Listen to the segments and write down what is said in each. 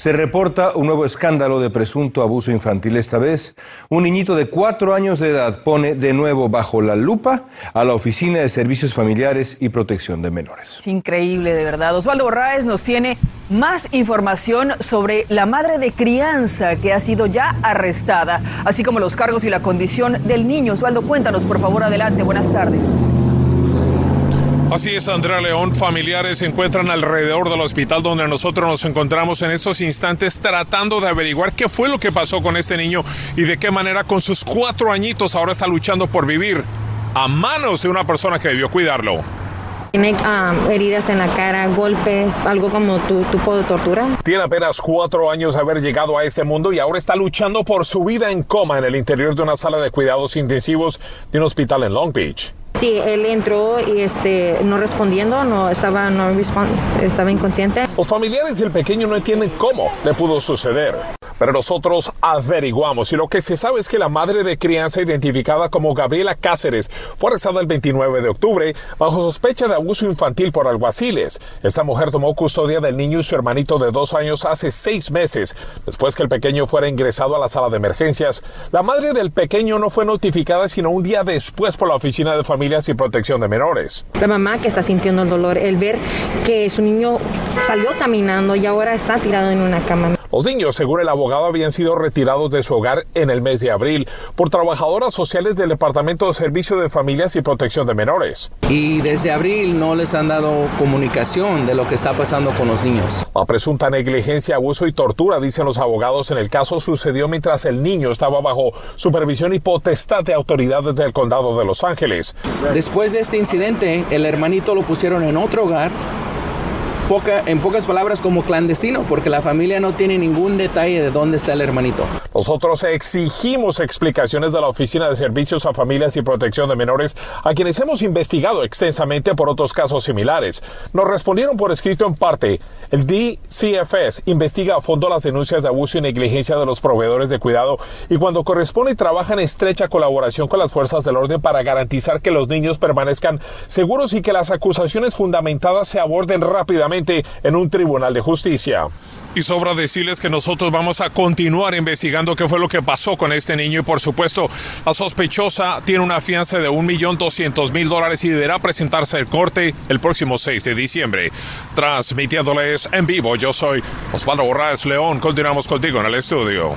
Se reporta un nuevo escándalo de presunto abuso infantil. Esta vez, un niñito de cuatro años de edad pone de nuevo bajo la lupa a la Oficina de Servicios Familiares y Protección de Menores. Es increíble, de verdad. Osvaldo Borraes nos tiene más información sobre la madre de crianza que ha sido ya arrestada, así como los cargos y la condición del niño. Osvaldo, cuéntanos, por favor, adelante. Buenas tardes. Así es, Andrea León. Familiares se encuentran alrededor del hospital donde nosotros nos encontramos en estos instantes tratando de averiguar qué fue lo que pasó con este niño y de qué manera con sus cuatro añitos ahora está luchando por vivir a manos de una persona que debió cuidarlo. Tiene um, heridas en la cara, golpes, algo como tu tipo de tortura. Tiene apenas cuatro años de haber llegado a este mundo y ahora está luchando por su vida en coma en el interior de una sala de cuidados intensivos de un hospital en Long Beach. Sí, él entró y este no respondiendo, no estaba no estaba inconsciente. Los familiares del pequeño no entienden cómo le pudo suceder. Pero nosotros averiguamos y lo que se sabe es que la madre de crianza identificada como Gabriela Cáceres fue arrestada el 29 de octubre bajo sospecha de abuso infantil por alguaciles. Esta mujer tomó custodia del niño y su hermanito de dos años hace seis meses. Después que el pequeño fuera ingresado a la sala de emergencias, la madre del pequeño no fue notificada sino un día después por la Oficina de Familias y Protección de Menores. La mamá que está sintiendo el dolor, el ver que su niño salió caminando y ahora está tirado en una cama. Los niños, según el abogado, habían sido retirados de su hogar en el mes de abril por trabajadoras sociales del Departamento de Servicio de Familias y Protección de Menores. Y desde abril no les han dado comunicación de lo que está pasando con los niños. La presunta negligencia, abuso y tortura, dicen los abogados en el caso, sucedió mientras el niño estaba bajo supervisión y potestad de autoridades del condado de Los Ángeles. Después de este incidente, el hermanito lo pusieron en otro hogar en pocas palabras como clandestino, porque la familia no tiene ningún detalle de dónde está el hermanito. Nosotros exigimos explicaciones de la Oficina de Servicios a Familias y Protección de Menores, a quienes hemos investigado extensamente por otros casos similares. Nos respondieron por escrito en parte. El DCFS investiga a fondo las denuncias de abuso y negligencia de los proveedores de cuidado y cuando corresponde trabaja en estrecha colaboración con las fuerzas del orden para garantizar que los niños permanezcan seguros y que las acusaciones fundamentadas se aborden rápidamente en un tribunal de justicia. Y sobra decirles que nosotros vamos a continuar investigando qué fue lo que pasó con este niño y por supuesto la sospechosa tiene una fianza de un millón doscientos mil dólares y deberá presentarse al corte el próximo 6 de diciembre. Transmitiéndoles en vivo, yo soy Osvaldo Borraes León. Continuamos contigo en el estudio.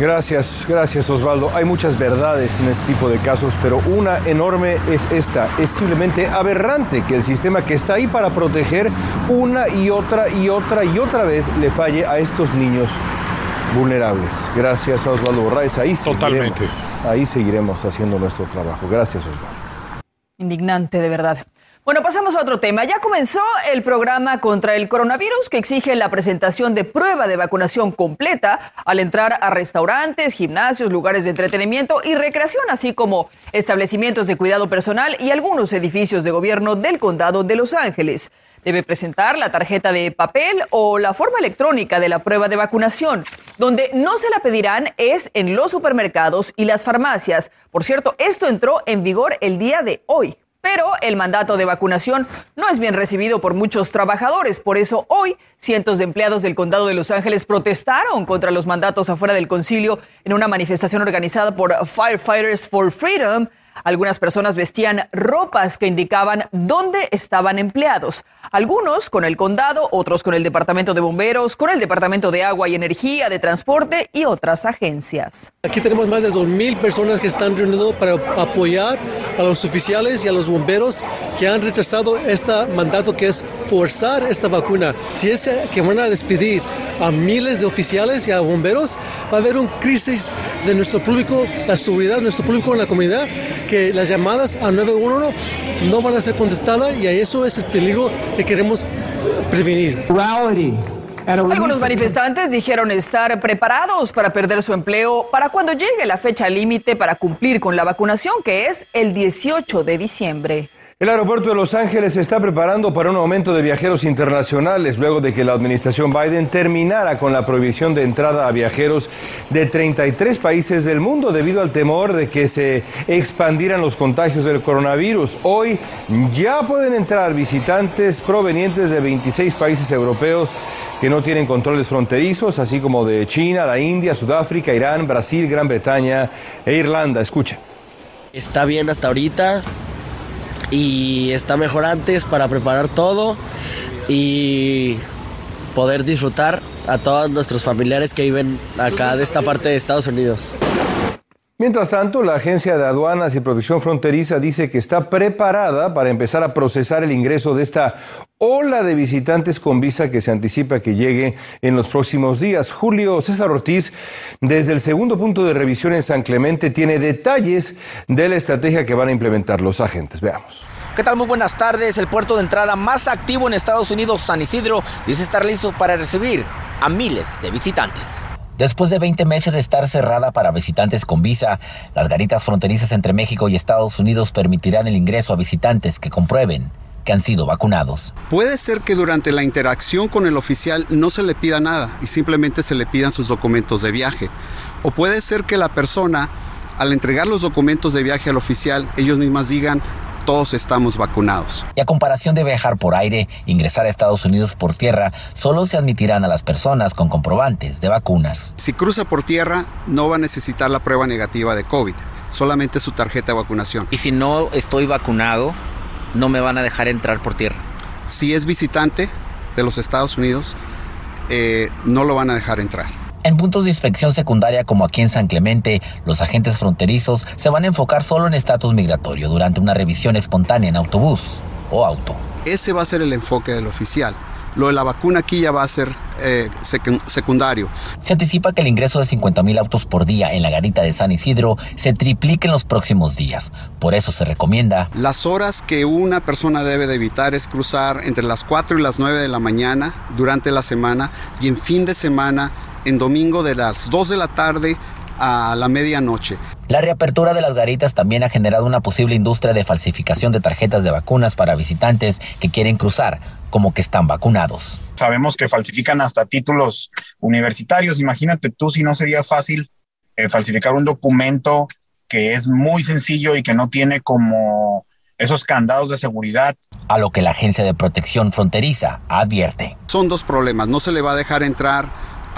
Gracias, gracias Osvaldo. Hay muchas verdades en este tipo de casos, pero una enorme es esta. Es simplemente aberrante que el sistema que está ahí para proteger una y otra y otra y otra vez le falle a estos niños vulnerables. Gracias a Osvaldo Borraes. Ahí Totalmente. Ahí seguiremos haciendo nuestro trabajo. Gracias Osvaldo. Indignante, de verdad. Bueno, pasamos a otro tema. Ya comenzó el programa contra el coronavirus que exige la presentación de prueba de vacunación completa al entrar a restaurantes, gimnasios, lugares de entretenimiento y recreación, así como establecimientos de cuidado personal y algunos edificios de gobierno del condado de Los Ángeles. Debe presentar la tarjeta de papel o la forma electrónica de la prueba de vacunación. Donde no se la pedirán es en los supermercados y las farmacias. Por cierto, esto entró en vigor el día de hoy. Pero el mandato de vacunación no es bien recibido por muchos trabajadores. Por eso hoy cientos de empleados del condado de Los Ángeles protestaron contra los mandatos afuera del concilio en una manifestación organizada por Firefighters for Freedom algunas personas vestían ropas que indicaban dónde estaban empleados. Algunos con el condado, otros con el Departamento de Bomberos, con el Departamento de Agua y Energía, de Transporte y otras agencias. Aquí tenemos más de 2.000 personas que están reuniendo para apoyar a los oficiales y a los bomberos que han rechazado este mandato que es forzar esta vacuna. Si es que van a despedir a miles de oficiales y a bomberos, va a haber una crisis de nuestro público, la seguridad de nuestro público en la comunidad que las llamadas a 911 no van a ser contestadas y a eso es el peligro que queremos prevenir. Algunos manifestantes dijeron estar preparados para perder su empleo para cuando llegue la fecha límite para cumplir con la vacunación, que es el 18 de diciembre. El aeropuerto de Los Ángeles se está preparando para un aumento de viajeros internacionales luego de que la administración Biden terminara con la prohibición de entrada a viajeros de 33 países del mundo debido al temor de que se expandieran los contagios del coronavirus. Hoy ya pueden entrar visitantes provenientes de 26 países europeos que no tienen controles fronterizos, así como de China, la India, Sudáfrica, Irán, Brasil, Gran Bretaña e Irlanda. Escucha. Está bien hasta ahorita y está mejor antes para preparar todo y poder disfrutar a todos nuestros familiares que viven acá de esta parte de Estados Unidos. Mientras tanto, la Agencia de Aduanas y Protección Fronteriza dice que está preparada para empezar a procesar el ingreso de esta ola de visitantes con visa que se anticipa que llegue en los próximos días. Julio César Ortiz, desde el segundo punto de revisión en San Clemente, tiene detalles de la estrategia que van a implementar los agentes. Veamos. ¿Qué tal? Muy buenas tardes. El puerto de entrada más activo en Estados Unidos, San Isidro, dice estar listo para recibir a miles de visitantes. Después de 20 meses de estar cerrada para visitantes con visa, las garitas fronterizas entre México y Estados Unidos permitirán el ingreso a visitantes que comprueben que han sido vacunados. Puede ser que durante la interacción con el oficial no se le pida nada y simplemente se le pidan sus documentos de viaje. O puede ser que la persona, al entregar los documentos de viaje al oficial, ellos mismas digan, todos estamos vacunados. Y a comparación de viajar por aire, ingresar a Estados Unidos por tierra, solo se admitirán a las personas con comprobantes de vacunas. Si cruza por tierra, no va a necesitar la prueba negativa de COVID, solamente su tarjeta de vacunación. Y si no estoy vacunado, no me van a dejar entrar por tierra. Si es visitante de los Estados Unidos, eh, no lo van a dejar entrar. En puntos de inspección secundaria como aquí en San Clemente, los agentes fronterizos se van a enfocar solo en estatus migratorio durante una revisión espontánea en autobús o auto. Ese va a ser el enfoque del oficial. Lo de la vacuna aquí ya va a ser eh, secundario. Se anticipa que el ingreso de 50 mil autos por día en la garita de San Isidro se triplique en los próximos días. Por eso se recomienda. Las horas que una persona debe de evitar es cruzar entre las 4 y las 9 de la mañana durante la semana y en fin de semana en domingo de las 2 de la tarde a la medianoche. La reapertura de las garitas también ha generado una posible industria de falsificación de tarjetas de vacunas para visitantes que quieren cruzar como que están vacunados. Sabemos que falsifican hasta títulos universitarios. Imagínate tú si no sería fácil eh, falsificar un documento que es muy sencillo y que no tiene como esos candados de seguridad. A lo que la Agencia de Protección Fronteriza advierte. Son dos problemas. No se le va a dejar entrar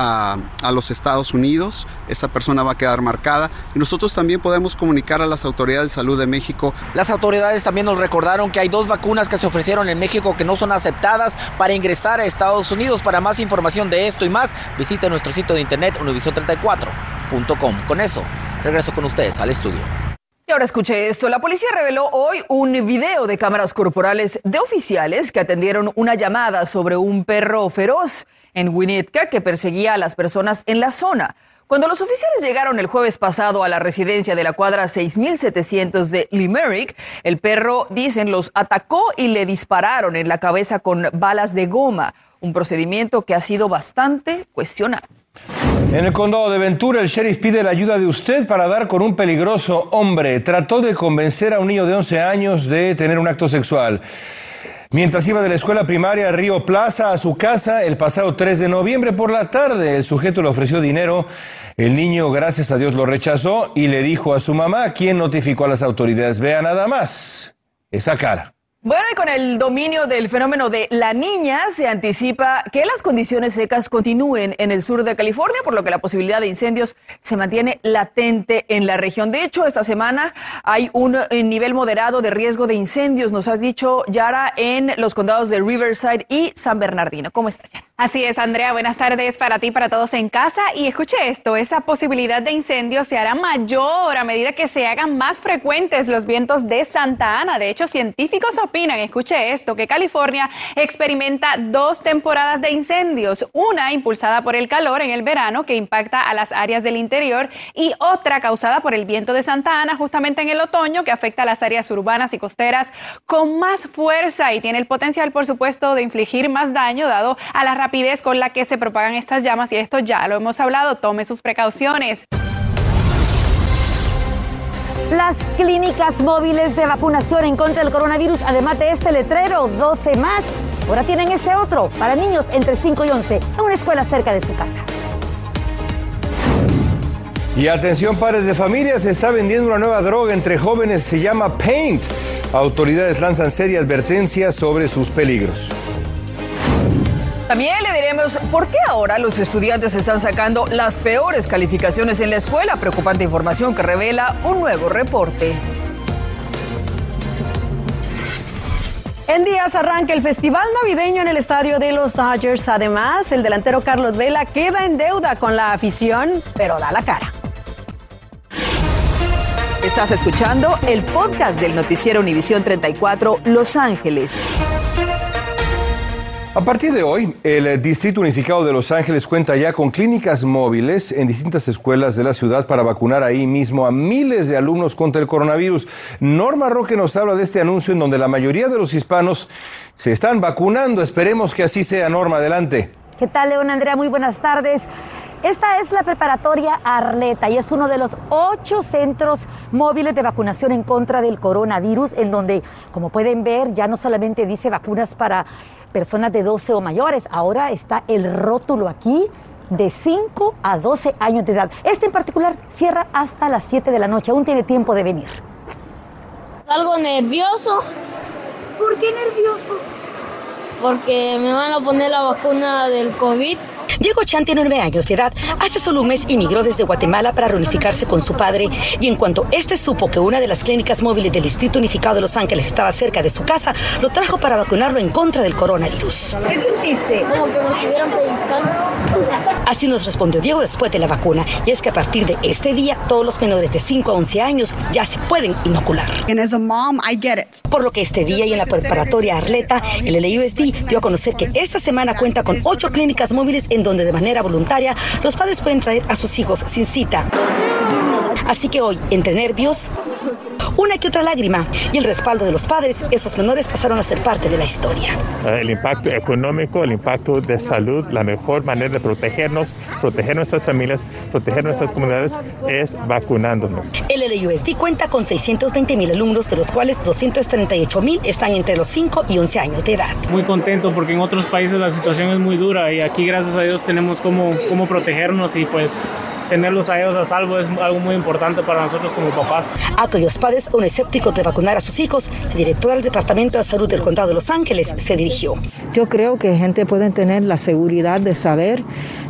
a, los Estados Unidos, esa persona va a quedar marcada y nosotros también podemos comunicar a las autoridades de salud de México. Las autoridades también nos recordaron que hay dos vacunas que se ofrecieron en México que no son aceptadas para ingresar a Estados Unidos. Para más información de esto y más, visite nuestro sitio de internet univision34.com. Con eso, regreso con ustedes al estudio. Ahora escuche esto. La policía reveló hoy un video de cámaras corporales de oficiales que atendieron una llamada sobre un perro feroz en Winnetka que perseguía a las personas en la zona. Cuando los oficiales llegaron el jueves pasado a la residencia de la cuadra 6700 de Limerick, el perro, dicen, los atacó y le dispararon en la cabeza con balas de goma, un procedimiento que ha sido bastante cuestionado. En el condado de Ventura, el sheriff pide la ayuda de usted para dar con un peligroso hombre. Trató de convencer a un niño de 11 años de tener un acto sexual. Mientras iba de la escuela primaria Río Plaza a su casa el pasado 3 de noviembre por la tarde, el sujeto le ofreció dinero. El niño, gracias a Dios, lo rechazó y le dijo a su mamá, quien notificó a las autoridades. Vea nada más esa cara. Bueno, y con el dominio del fenómeno de la niña, se anticipa que las condiciones secas continúen en el sur de California, por lo que la posibilidad de incendios se mantiene latente en la región. De hecho, esta semana hay un eh, nivel moderado de riesgo de incendios, nos has dicho, Yara, en los condados de Riverside y San Bernardino. ¿Cómo estás, Yara? Así es, Andrea. Buenas tardes para ti, para todos en casa. Y escuche esto, esa posibilidad de incendios se hará mayor a medida que se hagan más frecuentes los vientos de Santa Ana. De hecho, científicos opinan, escuche esto, que California experimenta dos temporadas de incendios, una impulsada por el calor en el verano que impacta a las áreas del interior y otra causada por el viento de Santa Ana justamente en el otoño que afecta a las áreas urbanas y costeras con más fuerza y tiene el potencial, por supuesto, de infligir más daño dado a la rapidez rapidez con la que se propagan estas llamas y esto ya lo hemos hablado, tome sus precauciones. las clínicas móviles de vacunación en contra del coronavirus, además de este letrero, 12 más. Ahora tienen este otro para niños entre 5 y 11 en una escuela cerca de su casa. Y atención padres de familia, se está vendiendo una nueva droga entre jóvenes, se llama Paint. Autoridades lanzan seria advertencia sobre sus peligros. También le diremos por qué ahora los estudiantes están sacando las peores calificaciones en la escuela. Preocupante información que revela un nuevo reporte. En días arranca el festival navideño en el estadio de los Dodgers. Además, el delantero Carlos Vela queda en deuda con la afición, pero da la cara. Estás escuchando el podcast del noticiero Univisión 34 Los Ángeles. A partir de hoy, el Distrito Unificado de Los Ángeles cuenta ya con clínicas móviles en distintas escuelas de la ciudad para vacunar ahí mismo a miles de alumnos contra el coronavirus. Norma Roque nos habla de este anuncio en donde la mayoría de los hispanos se están vacunando. Esperemos que así sea, Norma. Adelante. ¿Qué tal, León Andrea? Muy buenas tardes. Esta es la preparatoria Arleta y es uno de los ocho centros móviles de vacunación en contra del coronavirus, en donde, como pueden ver, ya no solamente dice vacunas para personas de 12 o mayores. Ahora está el rótulo aquí de 5 a 12 años de edad. Este en particular cierra hasta las 7 de la noche. Aún tiene tiempo de venir. Algo nervioso. ¿Por qué nervioso? Porque me van a poner la vacuna del COVID. Diego Chan tiene nueve años de edad. Hace solo un mes emigró desde Guatemala para reunificarse con su padre y en cuanto este supo que una de las clínicas móviles del Distrito Unificado de Los Ángeles estaba cerca de su casa, lo trajo para vacunarlo en contra del coronavirus. ¿Qué sentiste? Como que me estuvieron pellizcando. Así nos respondió Diego después de la vacuna y es que a partir de este día todos los menores de 5 a 11 años ya se pueden inocular. Por lo que este día y en la preparatoria Arleta, el LAUSD dio a conocer que esta semana cuenta con ocho clínicas móviles en donde de manera voluntaria los padres pueden traer a sus hijos sin cita. Así que hoy, entre nervios, una que otra lágrima y el respaldo de los padres, esos menores pasaron a ser parte de la historia. El impacto económico, el impacto de salud, la mejor manera de protegernos, proteger nuestras familias, proteger nuestras comunidades es vacunándonos. El LUSD cuenta con 620 mil alumnos, de los cuales 238 mil están entre los 5 y 11 años de edad. Muy contento porque en otros países la situación es muy dura y aquí gracias a Dios tenemos cómo, cómo protegernos y pues tenerlos a ellos a salvo es algo muy importante para nosotros como papás. A aquellos padres aún escépticos de vacunar a sus hijos, la directora del Departamento de Salud del Condado de Los Ángeles se dirigió. Yo creo que gente puede tener la seguridad de saber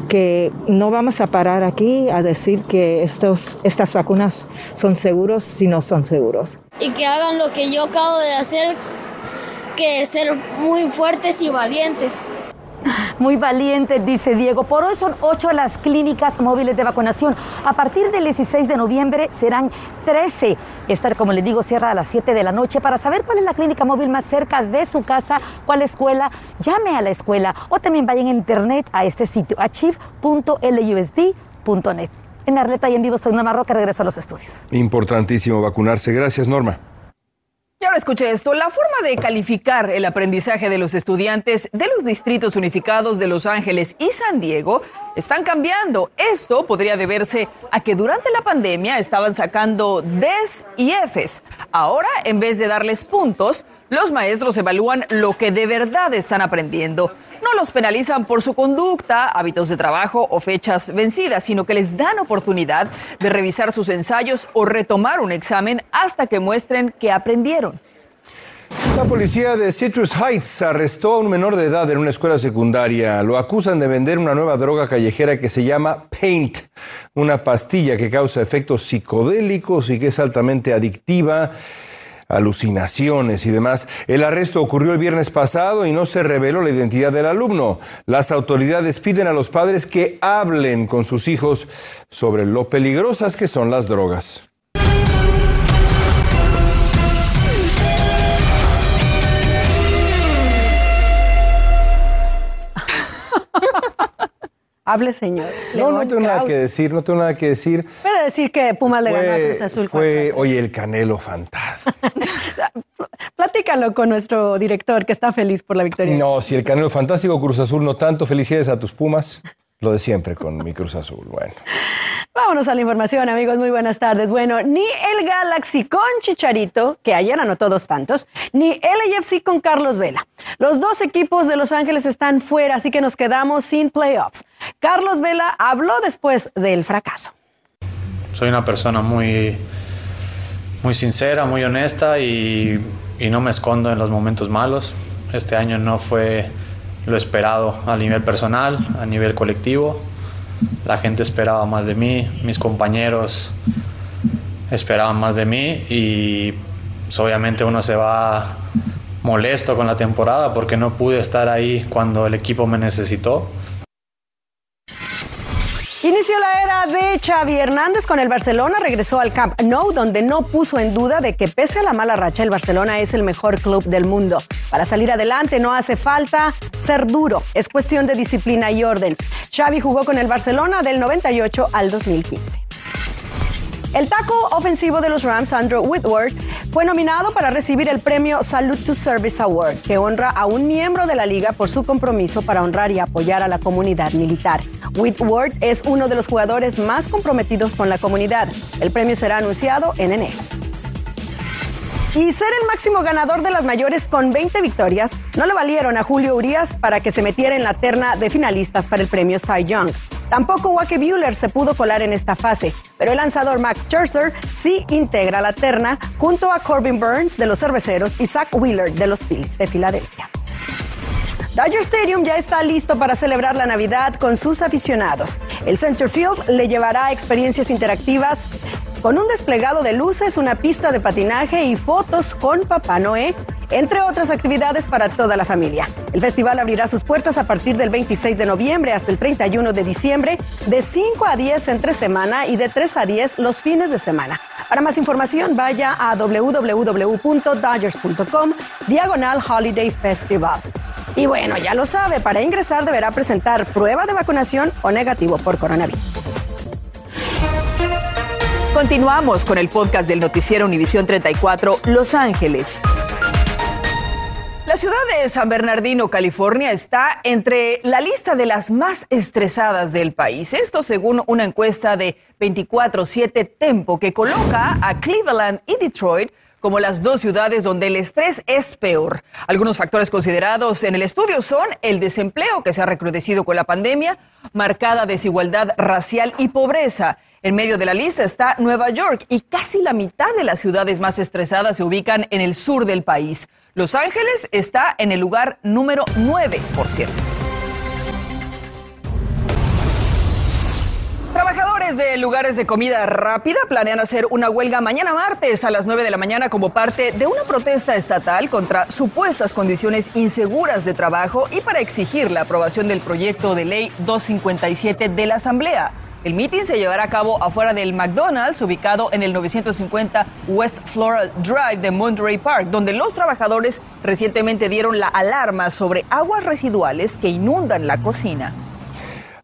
que no vamos a parar aquí a decir que estos, estas vacunas son seguros si no son seguros. Y que hagan lo que yo acabo de hacer, que ser muy fuertes y valientes. Muy valiente, dice Diego. Por hoy son ocho las clínicas móviles de vacunación. A partir del 16 de noviembre serán 13. Esta, como les digo, cierra a las 7 de la noche. Para saber cuál es la clínica móvil más cerca de su casa, cuál escuela, llame a la escuela o también vayan a internet a este sitio, achieve.lusd.net. En Arleta y en vivo soy Norma Roca, regreso a los estudios. Importantísimo vacunarse. Gracias, Norma. Y ahora escuche esto, la forma de calificar el aprendizaje de los estudiantes de los distritos unificados de Los Ángeles y San Diego están cambiando. Esto podría deberse a que durante la pandemia estaban sacando Ds y Fs. Ahora, en vez de darles puntos, los maestros evalúan lo que de verdad están aprendiendo. No los penalizan por su conducta, hábitos de trabajo o fechas vencidas, sino que les dan oportunidad de revisar sus ensayos o retomar un examen hasta que muestren que aprendieron. La policía de Citrus Heights arrestó a un menor de edad en una escuela secundaria. Lo acusan de vender una nueva droga callejera que se llama Paint, una pastilla que causa efectos psicodélicos y que es altamente adictiva alucinaciones y demás. El arresto ocurrió el viernes pasado y no se reveló la identidad del alumno. Las autoridades piden a los padres que hablen con sus hijos sobre lo peligrosas que son las drogas. Hable, señor. No, no tengo nada que decir, no tengo nada que decir. Puede decir que Pumas le ganó a Cruz Azul. Fue, oye, el Canelo fantástico. Platícalo con nuestro director, que está feliz por la victoria. No, si el Canelo fantástico, Cruz Azul no tanto. Felicidades a tus Pumas. Lo de siempre con mi Cruz Azul. Bueno. Vámonos a la información, amigos. Muy buenas tardes. Bueno, ni el Galaxy con Chicharito, que ayer anotó dos tantos, ni el AFC con Carlos Vela. Los dos equipos de Los Ángeles están fuera, así que nos quedamos sin playoffs. Carlos Vela habló después del fracaso. Soy una persona muy, muy sincera, muy honesta y, y no me escondo en los momentos malos. Este año no fue lo esperado a nivel personal, a nivel colectivo la gente esperaba más de mí, mis compañeros esperaban más de mí y pues, obviamente uno se va molesto con la temporada porque no pude estar ahí cuando el equipo me necesitó. Inició la era de Xavi Hernández con el Barcelona, regresó al Camp Nou, donde no puso en duda de que pese a la mala racha, el Barcelona es el mejor club del mundo. Para salir adelante no hace falta ser duro, es cuestión de disciplina y orden. Xavi jugó con el Barcelona del 98 al 2015. El taco ofensivo de los Rams, Andrew Whitworth, fue nominado para recibir el premio Salute to Service Award, que honra a un miembro de la liga por su compromiso para honrar y apoyar a la comunidad militar. Whitworth es uno de los jugadores más comprometidos con la comunidad. El premio será anunciado en enero. Y ser el máximo ganador de las mayores con 20 victorias no le valieron a Julio Urias para que se metiera en la terna de finalistas para el premio Cy Young. Tampoco Wake Bueller se pudo colar en esta fase, pero el lanzador Max Scherzer sí integra la terna junto a Corbin Burns de los Cerveceros y Zach Wheeler de los Phillies de Filadelfia. Dodger Stadium ya está listo para celebrar la Navidad con sus aficionados. El Center Field le llevará experiencias interactivas con un desplegado de luces, una pista de patinaje y fotos con Papá Noé, entre otras actividades para toda la familia. El festival abrirá sus puertas a partir del 26 de noviembre hasta el 31 de diciembre, de 5 a 10 entre semana y de 3 a 10 los fines de semana. Para más información, vaya a www.dodgers.com diagonal Holiday Festival. Y bueno, ya lo sabe, para ingresar deberá presentar prueba de vacunación o negativo por coronavirus. Continuamos con el podcast del noticiero Univisión 34 Los Ángeles. La ciudad de San Bernardino, California, está entre la lista de las más estresadas del país. Esto según una encuesta de 24-7 Tempo que coloca a Cleveland y Detroit como las dos ciudades donde el estrés es peor. Algunos factores considerados en el estudio son el desempleo que se ha recrudecido con la pandemia, marcada desigualdad racial y pobreza. En medio de la lista está Nueva York y casi la mitad de las ciudades más estresadas se ubican en el sur del país. Los Ángeles está en el lugar número 9, por cierto. Trabajadores de lugares de comida rápida planean hacer una huelga mañana martes a las 9 de la mañana como parte de una protesta estatal contra supuestas condiciones inseguras de trabajo y para exigir la aprobación del proyecto de ley 257 de la Asamblea. El meeting se llevará a cabo afuera del McDonald's, ubicado en el 950 West Floral Drive de Monterey Park, donde los trabajadores recientemente dieron la alarma sobre aguas residuales que inundan la cocina.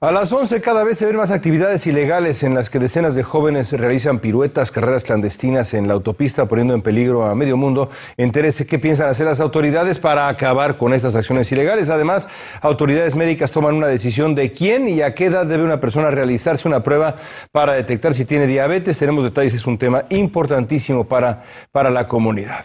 A las 11 cada vez se ven más actividades ilegales en las que decenas de jóvenes realizan piruetas, carreras clandestinas en la autopista, poniendo en peligro a medio mundo. Entérese qué piensan hacer las autoridades para acabar con estas acciones ilegales. Además, autoridades médicas toman una decisión de quién y a qué edad debe una persona realizarse una prueba para detectar si tiene diabetes. Tenemos detalles, es un tema importantísimo para, para la comunidad.